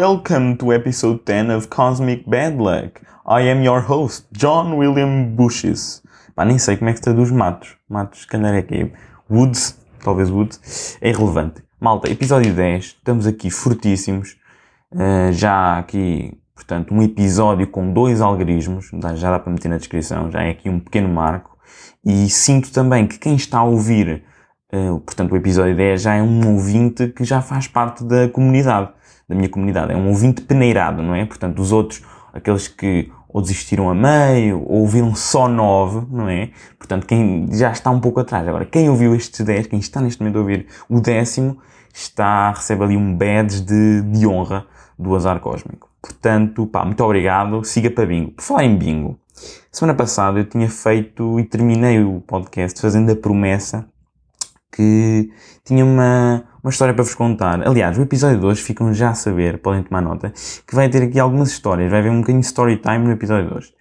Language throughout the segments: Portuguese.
Welcome to episode 10 of Cosmic Bad Luck. I am your host, John William Bushes. Pá, nem sei como é que traduz matos. Matos, se calhar é que é Woods, talvez Woods. É irrelevante. Malta, episódio 10. Estamos aqui fortíssimos. Uh, já aqui, portanto, um episódio com dois algarismos. Já dá para meter na descrição. Já é aqui um pequeno marco. E sinto também que quem está a ouvir, uh, portanto, o episódio 10 já é um ouvinte que já faz parte da comunidade da minha comunidade. É um ouvinte peneirado, não é? Portanto, os outros, aqueles que ou desistiram a meio, ou ouviram só nove, não é? Portanto, quem já está um pouco atrás. Agora, quem ouviu estes 10, quem está neste momento a ouvir o décimo, está, recebe ali um badge de, de honra do azar cósmico. Portanto, pá, muito obrigado. Siga para bingo. Por falar em bingo, semana passada eu tinha feito e terminei o podcast fazendo a promessa que tinha uma, uma história para vos contar. Aliás, o episódio de hoje ficam já a saber, podem tomar nota, que vai ter aqui algumas histórias. Vai haver um bocadinho de story time no episódio de hoje.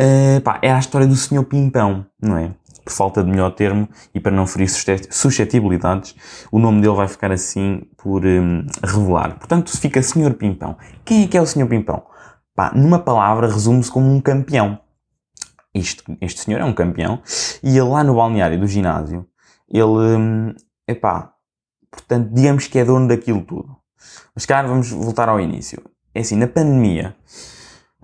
Uh, pá, é a história do Sr. Pimpão, não é? Por falta de melhor termo e para não ferir suscetibilidades, o nome dele vai ficar assim por um, revelar. Portanto, fica Sr. Pimpão. Quem é que é o Sr. Pimpão? Pá, numa palavra, resume-se como um campeão. Este senhor é um campeão e ele lá no balneário do ginásio, ele, hum, epá, Portanto, digamos que é dono daquilo tudo. Mas, cara, vamos voltar ao início. É assim, na pandemia,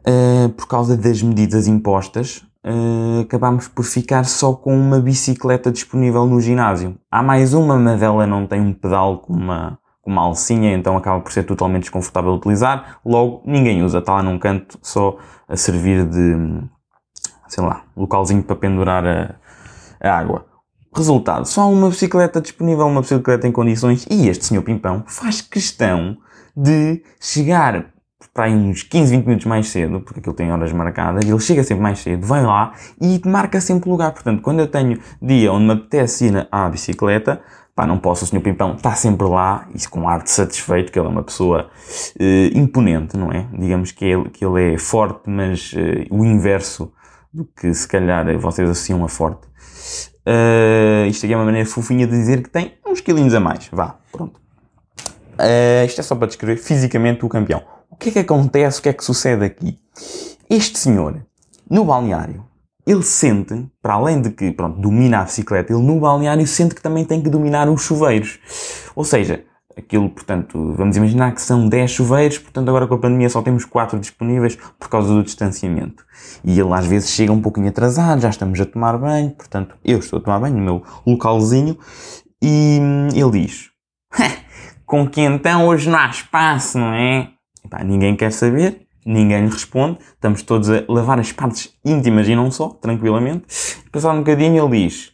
uh, por causa das medidas impostas, uh, acabámos por ficar só com uma bicicleta disponível no ginásio. Há mais uma, mas ela não tem um pedal com uma, com uma alcinha, então acaba por ser totalmente desconfortável de utilizar. Logo, ninguém usa, está lá num canto só a servir de, sei lá, localzinho para pendurar a, a água. Resultado, só uma bicicleta disponível, uma bicicleta em condições, e este senhor Pimpão faz questão de chegar para aí uns 15, 20 minutos mais cedo, porque aquilo tem horas marcadas, ele chega sempre mais cedo, vai lá e marca sempre o lugar. Portanto, quando eu tenho dia onde me apetece ir à bicicleta, pá, não posso, o senhor Pimpão está sempre lá, e com ar de satisfeito, que ele é uma pessoa eh, imponente, não é? Digamos que ele, que ele é forte, mas eh, o inverso do que se calhar vocês associam a forte. Uh, isto aqui é uma maneira fofinha de dizer que tem uns quilinhos a mais. Vá, pronto. Uh, isto é só para descrever fisicamente o campeão. O que é que acontece? O que é que sucede aqui? Este senhor, no balneário, ele sente, para além de que, pronto, domina a bicicleta, ele no balneário sente que também tem que dominar os chuveiros. Ou seja, aquilo, portanto, vamos imaginar que são 10 chuveiros, portanto agora com a pandemia só temos 4 disponíveis por causa do distanciamento. E ele às vezes chega um pouquinho atrasado, já estamos a tomar banho, portanto eu estou a tomar banho no meu localzinho, e ele diz, com que então hoje não há espaço, não é? Ninguém quer saber, ninguém lhe responde, estamos todos a lavar as partes íntimas e não só, tranquilamente. Passado um bocadinho ele diz,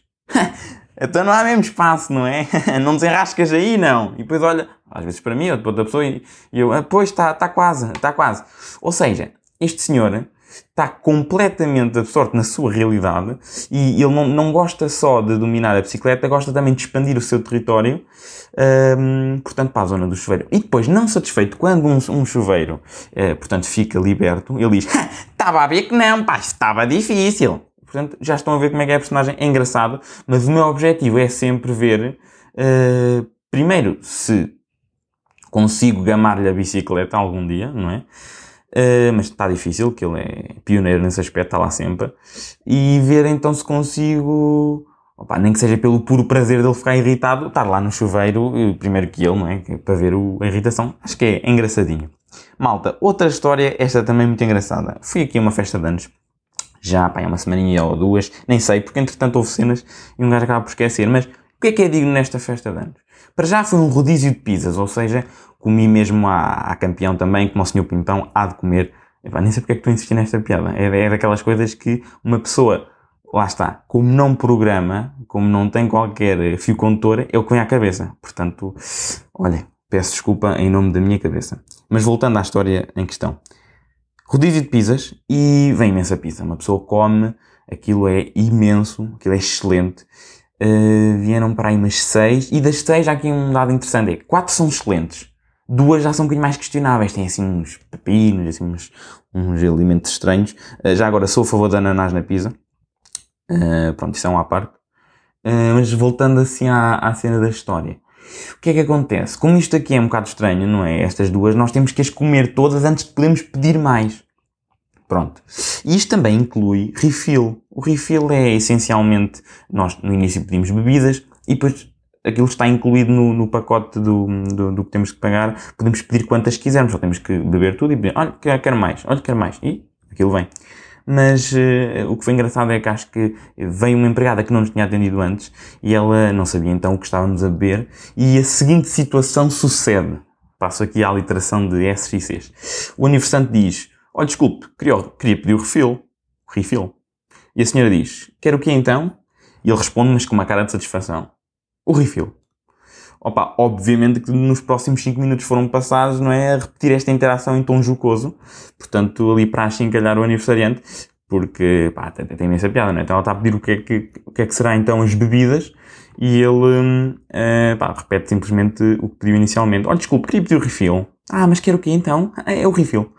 então não há mesmo espaço, não é? não desenrascas aí, não. E depois olha, às vezes para mim, ou para outra pessoa, e eu, ah, pois está, está quase, está quase. Ou seja, este senhor está completamente absorto na sua realidade e ele não, não gosta só de dominar a bicicleta, gosta também de expandir o seu território, um, portanto, para a zona do chuveiro. E depois, não satisfeito, quando um, um chuveiro, uh, portanto, fica liberto, ele diz, estava a ver que não, pá, estava difícil. Portanto, já estão a ver como é que é a personagem. É engraçado, mas o meu objetivo é sempre ver, uh, primeiro, se consigo gamar-lhe a bicicleta algum dia, não é? Uh, mas está difícil, que ele é pioneiro nesse aspecto, está lá sempre. E ver então se consigo, opa, nem que seja pelo puro prazer dele ficar irritado, estar lá no chuveiro, eh, primeiro que ele, não é? Para ver o, a irritação. Acho que é engraçadinho. Malta, outra história, esta também muito engraçada. Fui aqui a uma festa de anos já, pá, é uma semaninha ou duas, nem sei, porque entretanto houve cenas e um gajo acaba por esquecer. Mas o que é que é digno nesta festa de anos? Para já foi um rodízio de pizzas, ou seja, comi mesmo à, à campeão também, como o senhor Pimpão há de comer. Epá, nem sei porque é que estou a insistir nesta piada. É, é daquelas coisas que uma pessoa, lá está, como não programa, como não tem qualquer fio condutor, é o que vem à cabeça. Portanto, olha, peço desculpa em nome da minha cabeça. Mas voltando à história em questão rodízio de pizzas e vem imensa pizza. Uma pessoa come, aquilo é imenso, aquilo é excelente. Uh, vieram para aí umas seis e das seis há aqui um dado interessante, é quatro são excelentes. Duas já são um bocadinho mais questionáveis, têm assim uns pepinos, assim uns, uns alimentos estranhos. Uh, já agora sou a favor de ananás na pizza. Uh, pronto, isso é um à parte. mas voltando assim à, à cena da história. O que é que acontece? Como isto aqui é um bocado estranho, não é? Estas duas, nós temos que as comer todas antes de podermos pedir mais. Pronto. E isto também inclui refill. O refill é essencialmente, nós no início pedimos bebidas e depois aquilo está incluído no, no pacote do, do, do, que temos que pagar. Podemos pedir quantas quisermos, só temos que beber tudo e pedir, olha, quero mais, olha, quero mais. E aquilo vem. Mas uh, o que foi engraçado é que acho que veio uma empregada que não nos tinha atendido antes e ela não sabia então o que estávamos a beber e a seguinte situação sucede. Passo aqui à literação de S e Cs. O aniversante diz, olha, desculpe, queria, queria pedir o refill. Refill. E a senhora diz, quer o quê então? E ele responde, mas com uma cara de satisfação. O refill. Opa, obviamente que nos próximos 5 minutos foram passados, não é? A repetir esta interação em tom jocoso. Portanto, ali para achincalhar o aniversariante, porque, pá, tem, tem imensa piada, não é? Então ela está a pedir o que é que, o que, é que será então as bebidas e ele, uh, pá, repete simplesmente o que pediu inicialmente. Olha, desculpe, queria pedir o refill. Ah, mas quer o quê então? Ah, é o refill.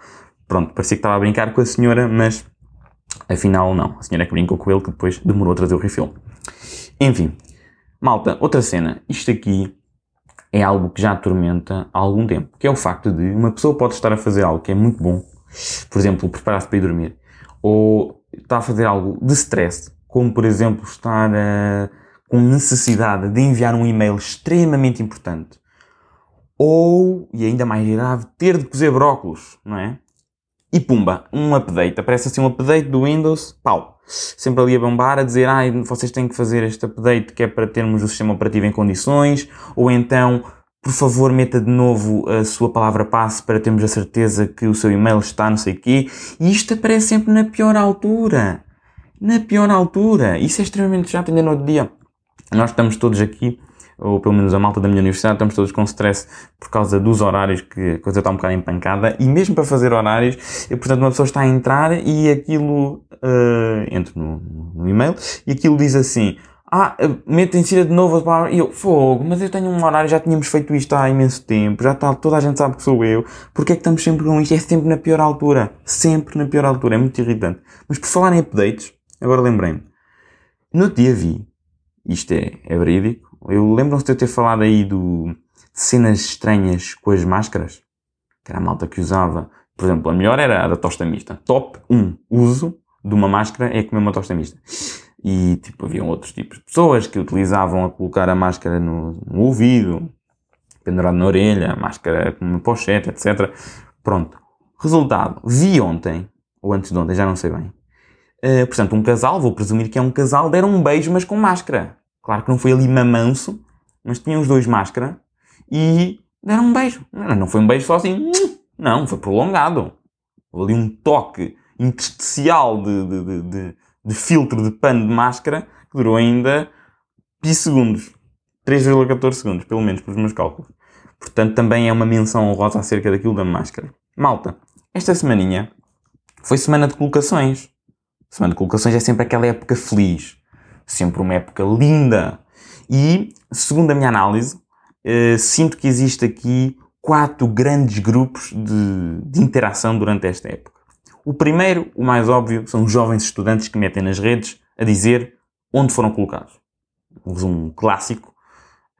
Pronto, parecia que estava a brincar com a senhora, mas afinal não. A senhora é que brincou com ele que depois demorou a trazer o refill. Enfim, malta, outra cena. Isto aqui é algo que já atormenta há algum tempo, que é o facto de uma pessoa pode estar a fazer algo que é muito bom, por exemplo, preparar-se para ir dormir, ou está a fazer algo de stress, como por exemplo estar uh, com necessidade de enviar um e-mail extremamente importante, ou, e ainda mais grave, ter de cozer brócolos, não é? E pumba, um update, aparece assim um update do Windows, pau, sempre ali a bombar, a dizer, ah, vocês têm que fazer este update que é para termos o sistema operativo em condições, ou então, por favor, meta de novo a sua palavra passe para termos a certeza que o seu e-mail está não sei o quê. E isto aparece sempre na pior altura. Na pior altura. Isso é extremamente chato. Ainda no outro dia, nós estamos todos aqui ou pelo menos a malta da minha universidade, estamos todos com stress por causa dos horários, que a coisa está um bocado empancada, e mesmo para fazer horários, e, portanto uma pessoa está a entrar e aquilo, uh, entra no, no e-mail, e aquilo diz assim, ah, mete insira de novo a e eu, fogo, mas eu tenho um horário, já tínhamos feito isto há imenso tempo, já está, toda a gente sabe que sou eu, porque é que estamos sempre com isto? É sempre na pior altura, sempre na pior altura, é muito irritante. Mas por falar em updates, agora lembrei-me, no dia vi, isto é, é verídico, eu lembro-se de eu ter falado aí do, de cenas estranhas com as máscaras, que era a malta que usava. Por exemplo, a melhor era a da tosta mista. Top 1 uso de uma máscara é comer uma tosta mista. E, tipo, haviam outros tipos de pessoas que utilizavam a colocar a máscara no, no ouvido, pendurado na orelha, a máscara com uma pochete, etc. Pronto. Resultado. Vi ontem, ou antes de ontem, já não sei bem. Uh, portanto, um casal, vou presumir que é um casal, deram um beijo, mas com máscara. Claro que não foi ali mamanso, mas tinham os dois máscara e deram um beijo. Não foi um beijo só assim, não, foi prolongado. Houve ali um toque intersticial de, de, de, de, filtro de pano de máscara que durou ainda segundos. 3,14 segundos, pelo menos, pelos meus cálculos. Portanto, também é uma menção honrosa acerca daquilo da máscara. Malta, esta semaninha foi semana de colocações. Semana de colocações é sempre aquela época feliz sempre uma época linda. E, segundo a minha análise, eh, sinto que existe aqui quatro grandes grupos de, de interação durante esta época. O primeiro, o mais óbvio, são os jovens estudantes que metem nas redes a dizer onde foram colocados. Um clássico.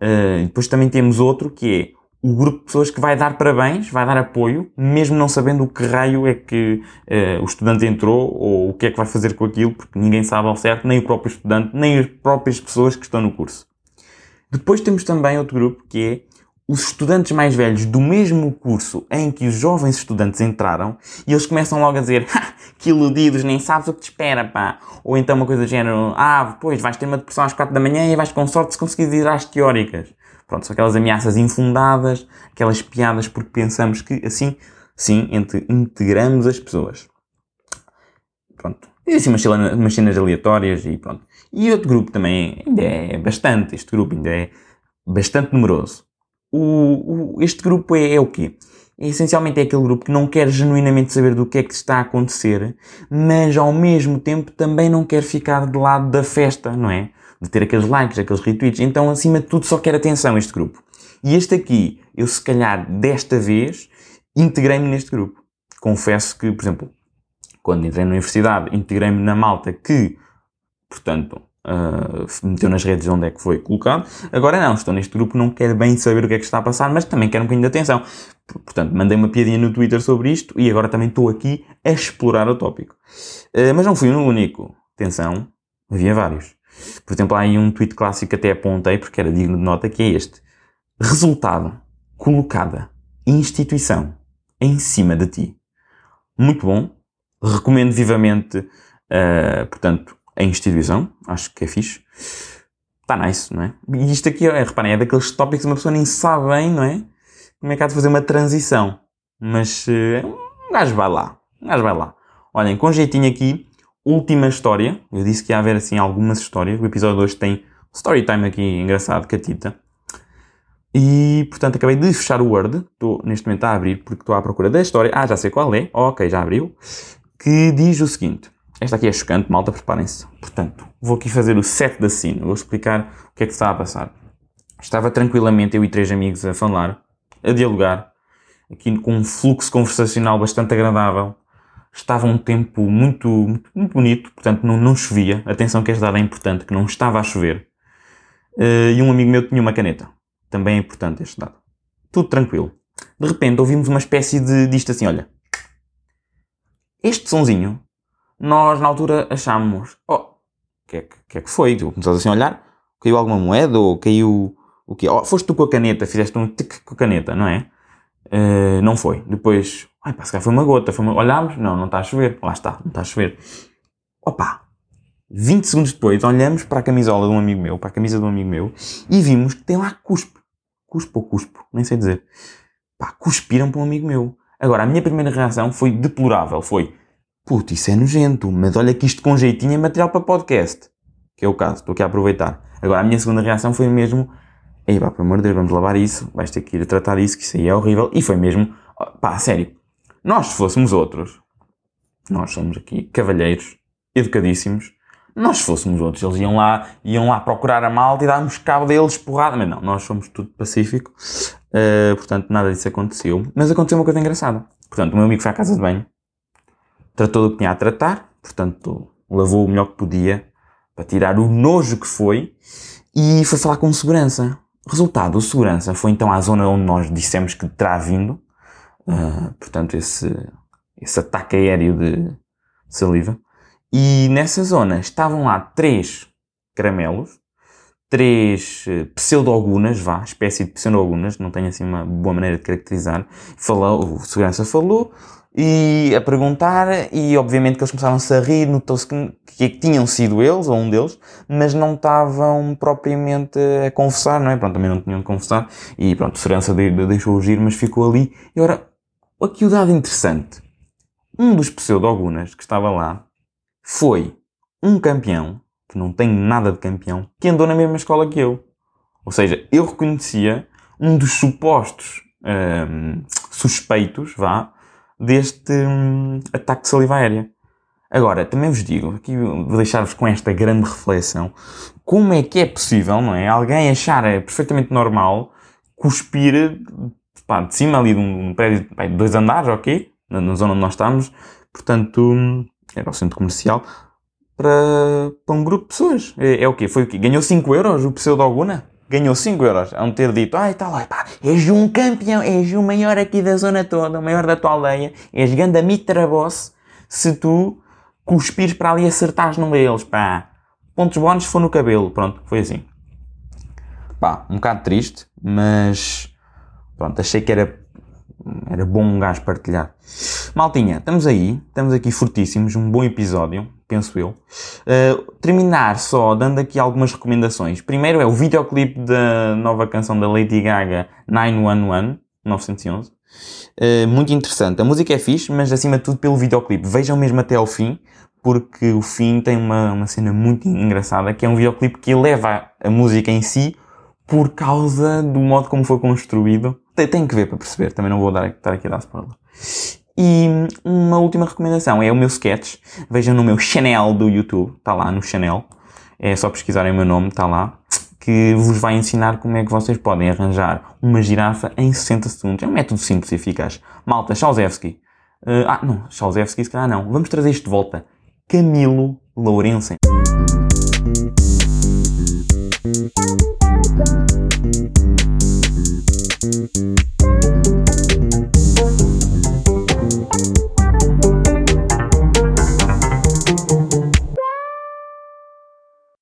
Uh, depois também temos outro que é o grupo de pessoas que vai dar parabéns, vai dar apoio, mesmo não sabendo o que raio é que uh, o estudante entrou ou o que é que vai fazer com aquilo, porque ninguém sabe ao certo, nem o próprio estudante, nem as próprias pessoas que estão no curso. Depois temos também outro grupo que é os estudantes mais velhos do mesmo curso em que os jovens estudantes entraram e eles começam logo a dizer que iludidos, nem sabes o que te espera, pá. Ou então uma coisa do género, ah, pois vais ter uma depressão às quatro da manhã e vais com sorte se conseguires ir às teóricas. Pronto, são aquelas ameaças infundadas, aquelas piadas porque pensamos que assim, sim, integramos as pessoas. Pronto. E assim umas, umas cenas aleatórias e pronto. E outro grupo também ainda é bastante, este grupo ainda é bastante numeroso. O, o, este grupo é, é o quê? É, essencialmente é aquele grupo que não quer genuinamente saber do que é que está a acontecer, mas ao mesmo tempo também não quer ficar de lado da festa, não é? De ter aqueles likes, aqueles retweets. Então, acima de tudo, só quer atenção este grupo. E este aqui, eu se calhar desta vez, integrei-me neste grupo. Confesso que, por exemplo, quando entrei na universidade, integrei-me na malta que, portanto, uh, meteu nas redes onde é que foi colocado. Agora não, estou neste grupo, não quero bem saber o que é que está a passar, mas também quero um bocadinho de atenção. Portanto, mandei uma piadinha no Twitter sobre isto e agora também estou aqui a explorar o tópico. Uh, mas não fui o único. Atenção, havia vários. Por exemplo, há aí um tweet clássico que até apontei porque era digno de nota, que é este. Resultado. Colocada. Instituição. Em cima de ti. Muito bom. Recomendo vivamente, uh, portanto, a instituição. Acho que é fixe. Está nice, não é? E isto aqui, é, reparem, é daqueles tópicos que uma pessoa nem sabe bem, não é? Como é que há de fazer uma transição. Mas uh, um gajo vai lá. Um gajo vai lá. Olhem, com jeitinho aqui, última história. Eu disse que ia haver assim algumas histórias. O episódio 2 tem story time aqui engraçado, catita. E, portanto, acabei de fechar o Word. Estou neste momento a abrir porque estou à procura da história. Ah, já sei qual é. Ok, já abriu. Que diz o seguinte. Esta aqui é chocante, malta, preparem-se. Portanto, vou aqui fazer o set da scene. Vou explicar o que é que está a passar. Estava tranquilamente eu e três amigos a falar, a dialogar, aqui com um fluxo conversacional bastante agradável. Estava um tempo muito, muito, bonito, portanto não, não chovia. Atenção que esta dado é importante, que não estava a chover. Uh, e um amigo meu tinha uma caneta. Também é importante este dado. Tudo tranquilo. De repente ouvimos uma espécie de disto assim, olha. Este sonzinho nós na altura achámos, oh, o que, é que, que, é que foi? Tu começaste assim a olhar, caiu alguma moeda ou caiu o quê? Oh, foste tu com a caneta, fizeste um tic com a caneta, não é? Uh, não foi. Depois, ai pá, se calhar foi uma gota, foi uma... olhámos, não, não está a chover, lá está, não está a chover. Opa! 20 segundos depois, olhamos para a camisola de um amigo meu, para a camisa de um amigo meu, e vimos que tem lá cuspo. Cuspo ou cuspo, nem sei dizer. Pá, cuspiram para um amigo meu. Agora, a minha primeira reação foi deplorável, foi Puto, isso é nojento, mas olha que isto com jeitinho é material para podcast. Que é o caso, estou aqui a aproveitar. Agora, a minha segunda reação foi mesmo, ei pá, pelo amor de Deus, vamos lavar isso, vais ter que ir tratar isso, que isso aí é horrível. E foi mesmo, pá, sério, nós se fôssemos outros, nós somos aqui cavalheiros, educadíssimos, nós se fôssemos outros, eles iam lá, iam lá procurar a malta e darmos cabo deles porrada, mas não, nós somos tudo pacífico, uh, portanto nada disso aconteceu. Mas aconteceu uma coisa engraçada. Portanto, o meu amigo foi à casa de banho, tratou do que tinha a tratar, portanto, lavou o melhor que podia para tirar o nojo que foi e foi falar com segurança. Resultado, o segurança foi então à zona onde nós dissemos que terá vindo, uh, portanto, esse, esse ataque aéreo de saliva. E nessa zona estavam lá três caramelos, três uh, pseudogunas, vá, espécie de pseudogunas, não tenho assim uma boa maneira de caracterizar. Falou, o segurança falou, e a perguntar, e obviamente que eles começaram-se a rir, notou-se que, que, tinham sido eles, ou um deles, mas não estavam propriamente a confessar, não é? Pronto, também não tinham de confessar, e pronto, a segurança deixou-o giro, mas ficou ali. E agora, aqui o dado interessante. Um dos pseudo-ogunas que estava lá foi um campeão, que não tem nada de campeão, que andou na mesma escola que eu. Ou seja, eu reconhecia um dos supostos hum, suspeitos, vá, deste hum, ataque de saliva aérea. Agora, também vos digo, aqui vou deixar-vos com esta grande reflexão, como é que é possível, não é? Alguém achar perfeitamente normal cuspir pá, de cima ali de um prédio de dois andares, ok? Na, na, zona onde nós estamos, portanto, era o centro comercial, para, para um grupo de pessoas. É, é o quê? Foi o quê? Ganhou 5 euros o pseudo-alguna? ganhou 5 euros a um ter dito, ai tá lá, pá, és um campeão, és o maior aqui da zona toda, o maior da tua aldeia, és ganda mitra boss, se tu cuspires para ali e acertares num deles, pá. Pontos bónus foi no cabelo, pronto, foi assim. Pá, um bocado triste, mas pronto, achei que era, era bom um gajo partilhar. Maltinha, estamos aí, estamos aqui fortíssimos, um bom episódio penso eu. Uh, terminar só dando aqui algumas recomendações. Primeiro é o videoclipe da nova canção da Lady Gaga, 911, 911. Uh, muito interessante. A música é fixe, mas acima de tudo pelo videoclipe. Vejam mesmo até ao fim, porque o fim tem uma, uma cena muito engraçada, que é um videoclipe que eleva a música em si por causa do modo como foi construído. Tem, que ver para perceber, também não vou dar, estar aqui a dar spoiler. E uma última recomendação é o meu sketch. Vejam no meu Chanel do YouTube, está lá no Chanel. É só pesquisarem o meu nome, está lá. Que vos vai ensinar como é que vocês podem arranjar uma girafa em 60 segundos. É um método simples e eficaz. Malta, Chalzewski. Uh, ah, não, Chalzewski se calhar não. Vamos trazer isto de volta. Camilo Lourenço.